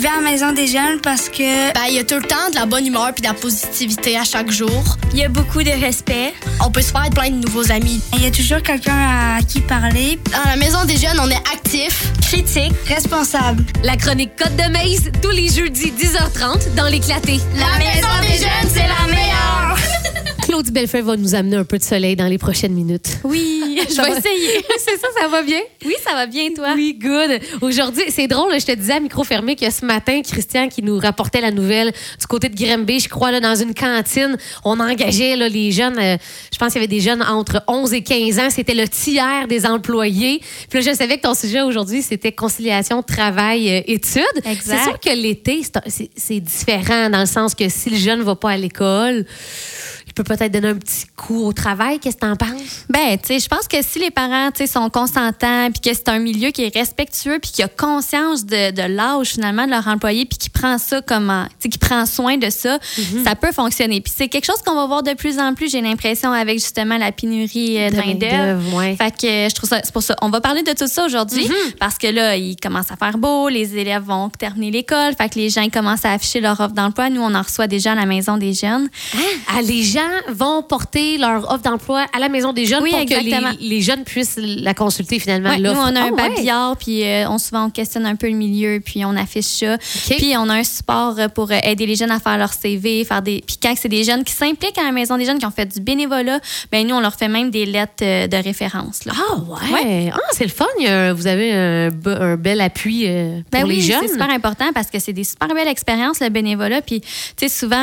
Je vais à la maison des jeunes parce que Ben, il y a tout le temps de la bonne humeur puis de la positivité à chaque jour. il y a beaucoup de respect. On peut se faire plein de nouveaux amis. Il y a toujours quelqu'un à qui parler. Dans la maison des jeunes, on est actif. Critique, responsable. La chronique Côte de Maze, tous les jeudis 10h30 dans l'éclaté. La maison des jeunes, c'est la. Claudie Bellefeuille va nous amener un peu de soleil dans les prochaines minutes. Oui, je vais va? essayer. C'est ça, ça va bien? Oui, ça va bien, toi? Oui, good. Aujourd'hui, c'est drôle, je te disais à micro fermé que ce matin, Christian qui nous rapportait la nouvelle du côté de Grimby, je crois, là, dans une cantine, on engageait là, les jeunes, euh, je pense qu'il y avait des jeunes entre 11 et 15 ans, c'était le tiers des employés. Puis là, je savais que ton sujet aujourd'hui, c'était conciliation travail-études. Exact. C'est sûr que l'été, c'est différent dans le sens que si le jeune ne va pas à l'école, peut-être donner un petit coup au travail. Qu'est-ce que tu en penses? Ben, tu sais, je pense que si les parents, tu sais, sont consentants, puis que c'est un milieu qui est respectueux, puis qui a conscience de, de l'âge finalement de leur employé, puis qui prend ça comme, tu sais, qui prend soin de ça, Mhm. ça peut fonctionner. Puis c'est quelque chose qu'on va voir de plus en plus. J'ai l'impression avec justement la pénurie euh, de, main d'œuvre. ouais. Fait que je trouve ça, c'est pour ça. On va parler de tout ça aujourd'hui Mhm. parce que là, il commence à faire beau, les élèves vont terminer l'école, fait que les gens ils commencent à afficher leur offre d'emploi. Nous, on en reçoit déjà à la maison des jeunes. Ah, les gens vont porter leur offre d'emploi à la maison des jeunes Oui, pour exactement. que les, les jeunes puissent la consulter finalement. Ouais, nous, on a un ouais. babillard, puis euh, on souvent on questionne un peu le milieu, puis on affiche ça. OK. Puis on a un support euh, pour euh, aider les jeunes à faire leur CV, faire des. Puis quand c'est des jeunes qui s'impliquent à la maison des jeunes, qui ont fait du bénévolat, ben nous on leur fait même des lettres de référence. Là. Ah ouais. Ah, c'est le fun. A vous avez un, be- un bel appui euh, pour Ben les oui, jeunes. c'est super important parce que c'est des super belles expériences, le bénévolat. Puis, tu sais, souvent,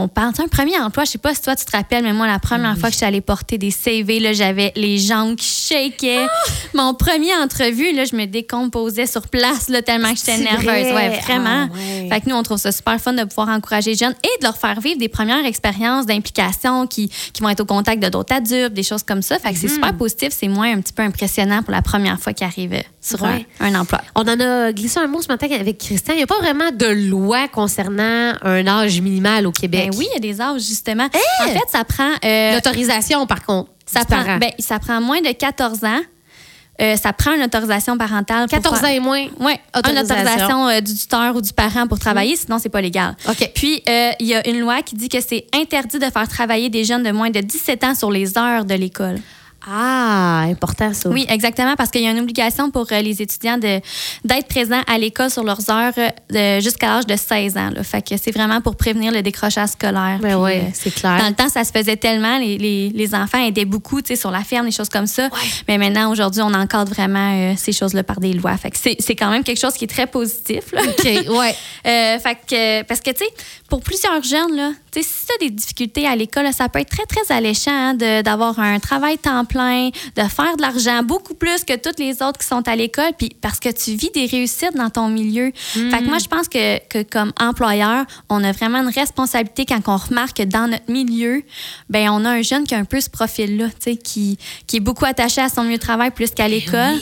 on, on parle. Tu sais, un premier emploi, je sais pas si toi, tu te rappelles, mais moi, la première fois que je suis allée porter des CV, là, j'avais les jambes qui shakaient. Mon premier entrevue, là, je me décomposais sur place, là, tellement que j'étais nerveuse. vrai? Ouais, vraiment. Ah, ouais. Fait que nous, on trouve ça super fun de pouvoir encourager les jeunes et de leur faire vivre des premières expériences d'implication qui, qui vont être au contact de d'autres adultes, des choses comme ça. Fait que Mhm. c'est super positif. C'est moins un petit peu impressionnant pour la première fois qu'ils arrivent sur un- Ouais. un emploi. On en a glissé un mot ce matin avec Christian. Il n'y a pas vraiment de loi concernant un âge minimal au Québec. Ben oui, il y a des âges, justement. En fait, ça prend. euh, L'autorisation, par contre. ça, prend ben, ça prend moins de 14 ans. Euh, ça prend une autorisation parentale. pour 14 ans et moins. Oui, une Autorisation. euh, du tuteur ou du parent pour travailler, sinon c'est pas légal. OK. Puis euh, il y a une loi qui dit que c'est interdit de faire travailler des jeunes de moins de 17 ans sur les heures de l'école. Ah, important ça. Oui, exactement, parce qu'il y a une obligation pour euh, les étudiants de d'être présents à l'école sur leurs heures euh, jusqu'à l'âge de 16 ans. Là. Fait que c'est vraiment pour prévenir le décrochage scolaire. Ben ouais, euh, c'est clair. Dans le temps, ça se faisait tellement. Les, les, les enfants aidaient beaucoup tu sais, sur la ferme, des choses comme ça. Mais maintenant, aujourd'hui, on encadre vraiment ces choses-là par des lois. Fait que c'est c'est quand même quelque chose qui est très positif. Là. OK, ouais. Fait que, parce que, tu sais, pour plusieurs jeunes, là, si tu as des difficultés à l'école, ça peut être très, très alléchant hein, de- d'avoir un travail temps plein, de faire de l'argent, beaucoup plus que toutes les autres qui sont à l'école, puis parce que tu vis des réussites dans ton milieu. Fait que moi, je pense que, que comme employeur, on a vraiment une responsabilité quand on remarque que dans notre milieu, ben on a un jeune qui a un peu ce profil-là, qui, qui est beaucoup attaché à son milieu de travail plus qu'à l'école.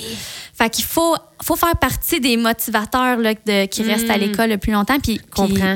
Fait qu'il faut, faut faire partie des motivateurs là, de, qui restent à l'école le plus longtemps. Puis,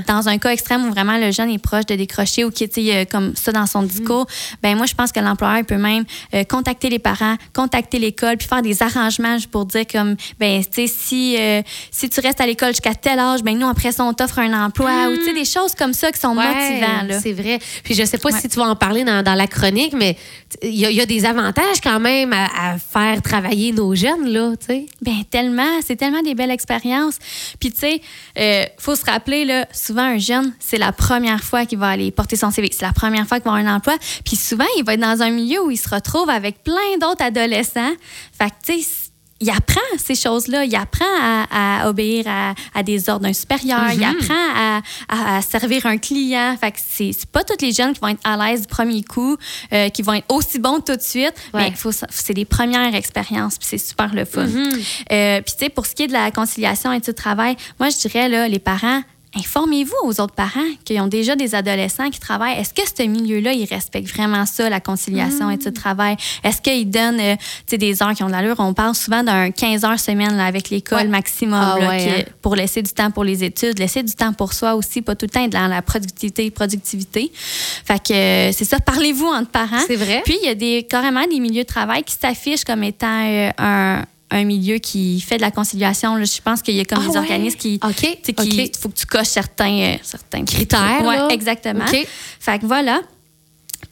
dans un cas extrême où vraiment le jeune est proche de décrocher ou qui est comme ça dans son discours, ben moi, je pense que l'employeur peut même euh, contacter les parents, contacter l'école, puis faire des arrangements pour dire comme, ben, tu sais, si, euh, si tu restes à l'école jusqu'à tel âge, ben nous, après ça, on t'offre un emploi ou, tu sais, des choses comme ça qui sont Ouais, là. C'est vrai. Puis je sais pas Ouais. si tu vas en parler dans, dans la chronique, mais il y, a- il y a des avantages quand même à, à faire travailler nos jeunes, là, tu sais. Ben tellement, c'est tellement des belles expériences. Puis tu sais, euh, faut se rappeler là, souvent un jeune, c'est la première fois qu'il va aller porter son CV, c'est la première fois qu'il va avoir un emploi. Puis souvent, il va être dans un milieu où il se retrouve avec plein d'autres adolescents. Fait que tu sais, il apprend ces choses-là. Il apprend à, à obéir à, à des ordres d'un supérieur. Il apprend à, à- à servir un client. Fait que c'est pas tous les jeunes qui vont être à l'aise du premier coup, euh, qui vont être aussi bons tout de suite. Ouais. Mais faut, c'est des premières expériences. Puis c'est super le fun. Euh, puis tu sais, pour ce qui est de la conciliation études-travail, moi je dirais là, les parents. Informez-vous aux autres parents qui ont déjà des adolescents qui travaillent. Est-ce que ce milieu-là, ils respectent vraiment ça, la conciliation études-travail? Est-ce qu'ils donnent euh, des heures qui ont de l'allure? On parle souvent d'un 15 heures semaine là, avec l'école Ouais. maximum Ah là, ouais, qui- hein. pour laisser du temps pour les études, laisser du temps pour soi aussi, pas tout le temps être dans la productivité, productivité. Fait que euh, c'est ça, parlez-vous entre parents. C'est vrai. Puis il y a des, carrément des milieux de travail qui s'affichent comme étant euh, un, un milieu qui fait de la conciliation. là. Je pense qu'il y a comme Ah des ouais? organismes qui. OK, tu sais, qui- OK. faut que tu coches certains, euh, certains Critères, là. exactement. OK. Fait que voilà.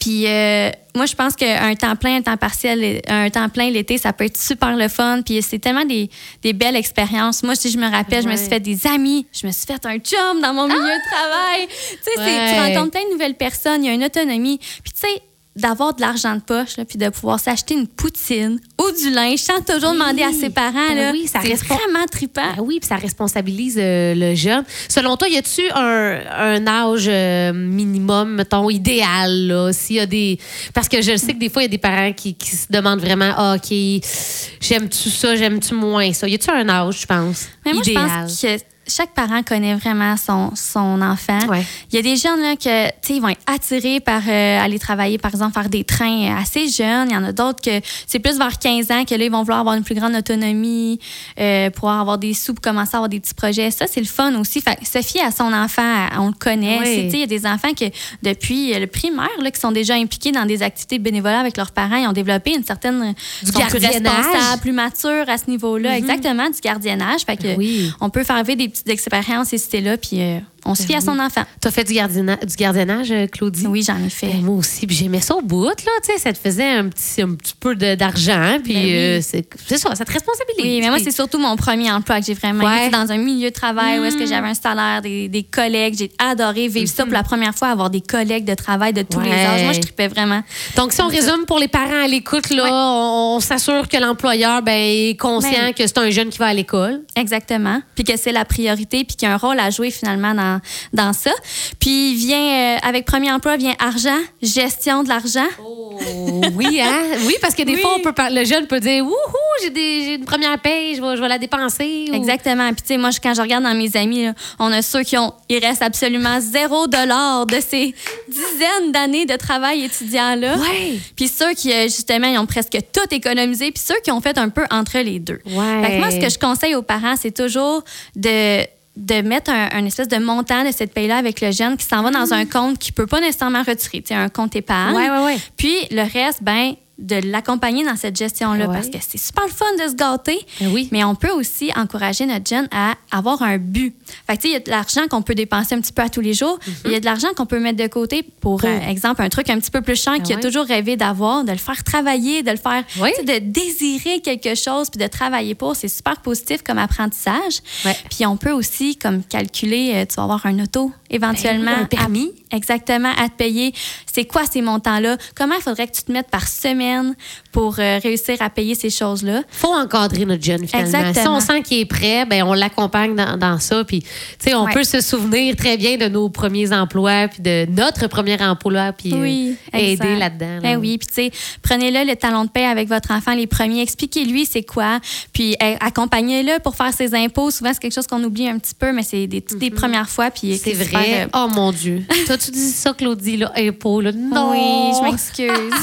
Puis euh, moi, je pense qu'un temps plein, un temps partiel, un temps plein l'été, ça peut être super le fun. Puis c'est tellement des, des belles expériences. Moi, si je me rappelle, je me suis fait des amis, je me suis fait un chum dans mon milieu de travail. Tu sais, c'est- Ouais. tu rencontres plein de nouvelles personnes, il y a une autonomie. Puis tu sais, d'avoir de l'argent de poche, là, puis de pouvoir s'acheter une poutine ou du linge sans toujours Oui. demander à ses parents, Ben là, oui, ça c'est vraiment trippant. Ah oui, puis ça responsabilise euh, le jeune. Selon toi, y a-tu un, un âge euh, minimum, mettons, idéal, là? S'il y a des. Parce que je sais que des fois, il y a des parents qui, qui se demandent vraiment, ah, OK, j'aime-tu ça, j'aime-tu moins ça? Y a-tu un âge, je pense? Mais moi, idéal? je pense que chaque parent connaît vraiment son, son enfant. Ouais. Il y a des jeunes là, que, ils vont être attirés par euh, aller travailler, par exemple, faire des trains assez jeunes. Il y en a d'autres que c'est plus vers 15 ans que là, ils vont vouloir avoir une plus grande autonomie, euh, pouvoir avoir des sous pour commencer à avoir des petits projets. Ça, c'est le fun aussi. Fait que Sophie, à son enfant, on le connaît. Oui. Il y a des enfants que, depuis euh, le primaire, là, qui sont déjà impliqués dans des activités bénévoles avec leurs parents, ils ont développé une certaine... Du sont plus gardiennage. Mm-hmm. responsables, plus matures à ce niveau-là. Exactement, du gardiennage. Fait que Oui. on peut faire vivre des petites expériences et c'était là, puis euh, on se fie à son enfant. T'as fait du, du gardiennage, euh, Claudie? Oui, j'en ai fait. Ben, moi aussi, puis j'aimais ça au bout, là, tu sais, ça te faisait un petit, un petit peu de- d'argent, puis Ben oui. euh, c'est c'est ça, ça te responsabilise. Oui, mais moi, Puis- c'est surtout mon premier emploi que j'ai vraiment Ouais. été dans un milieu de travail où est-ce Mm. que j'avais un salaire, des, des collègues. J'ai adoré vivre ça pour la première fois, avoir des collègues de travail de tous les Mm-hmm. Âges. Moi, je tripais vraiment. Donc, si on résume pour les parents à l'écoute, là, Ouais. on, on s'assure que l'employeur ben, est conscient Ben. que c'est un jeune qui va à l'école. Exactement. Puis que c'est la priorité, puis qu'il y a un rôle à jouer finalement dans, dans ça. Puis vient, euh, avec premier emploi, vient argent, gestion de l'argent. oui, hein? Oui, parce que des Oui. fois, on peut par- le jeune peut dire Wouhou, j'ai une première paye, je vais, je vais la dépenser. ou- Exactement. Puis, tu sais, moi, quand je regarde dans mes amis, là, on a ceux qui ont. Il reste absolument zéro dollar de ces dizaines d'années de travail étudiant-là. Ouais. Puis ceux qui, euh, justement, ils ont presque tout économisé. Puis ceux qui ont fait un peu entre les deux. Ouais. Fait que moi, ce que je conseille aux parents, c'est toujours de de mettre un, un espèce de montant de cette paye-là avec le jeune qui s'en va dans un compte qui peut pas nécessairement retirer, tu sais, un compte épargne. Ouais, ouais, ouais. Puis le reste, ben de l'accompagner dans cette gestion-là Ouais. parce que c'est super le fun de se gâter. Ben oui. Mais on peut aussi encourager notre jeune à avoir un but. Fait que, tu sais, il y a de l'argent qu'on peut dépenser un petit peu à tous les jours. Il y a de l'argent qu'on peut mettre de côté pour, Pour- euh, exemple, un truc un petit peu plus cher qu'il a toujours rêvé d'avoir, de le faire travailler, de le faire, Oui. de désirer quelque chose puis de travailler pour. C'est super positif comme apprentissage. Ouais. Puis on peut aussi, comme calculer, euh, tu vas avoir un auto éventuellement. Ben oui, un permis. à- exactement, à te payer. C'est quoi ces montants-là? Comment il faudrait que tu te mettes par semaine pour euh, réussir à payer ces choses-là? faut encadrer notre jeune finalement. Exactement. Si on sent qu'il est prêt, ben on l'accompagne dans, dans ça. Puis, tu sais, on Ouais. peut se souvenir très bien de nos premiers emplois, puis de notre premier emploi, puis euh, Oui, aider là-dedans. là. Ben oui, puis tu sais, prenez-le le talon de paix avec votre enfant les premiers, expliquez-lui c'est quoi, puis eh, accompagnez-le pour faire ses impôts. Souvent c'est quelque chose qu'on oublie un petit peu, mais c'est des, des premières fois puis. C'est super, vrai. euh, Oh mon Dieu. T'as-tu dit ça, Claudie, là? Impôt, là? Non. Oui, je m'excuse.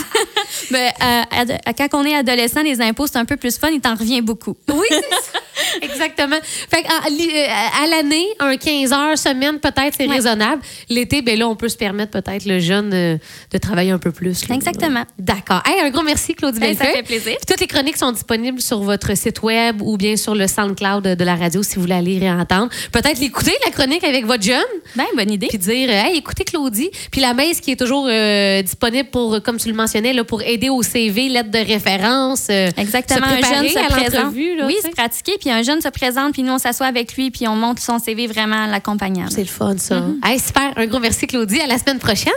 Mais euh, quand on est adolescent, les impôts, c'est un peu plus fun, il t'en revient beaucoup. Oui, c'est ça. Exactement. Fait à, euh, à l'année, un 15 heures semaine, peut-être, c'est Ouais. raisonnable. L'été, ben là, on peut se permettre peut-être le jeune euh, de travailler un peu plus. là. Exactement. D'accord. Hey, un gros merci, Claudie Ben, ça fait plaisir. Puis toutes les chroniques sont disponibles sur votre site web ou bien sur le SoundCloud de la radio si vous voulez aller réentendre. Peut-être l'écouter, la chronique avec votre jeune, Ben, bonne idée. puis dire Hey, écoutez Claudie. Puis la messe qui est toujours euh, disponible pour, comme tu le mentionnais, là, pour aider au CV, lettre de référence. euh, Exactement. se Un jeune préparer se à l'entrevue, oui, se pratiquer, puis un jeune se présente, puis nous, on s'assoit avec lui, puis on monte son CV vraiment en l'accompagnant. C'est le fun, ça. Hey, super. Un gros merci, Claudie. À la semaine prochaine.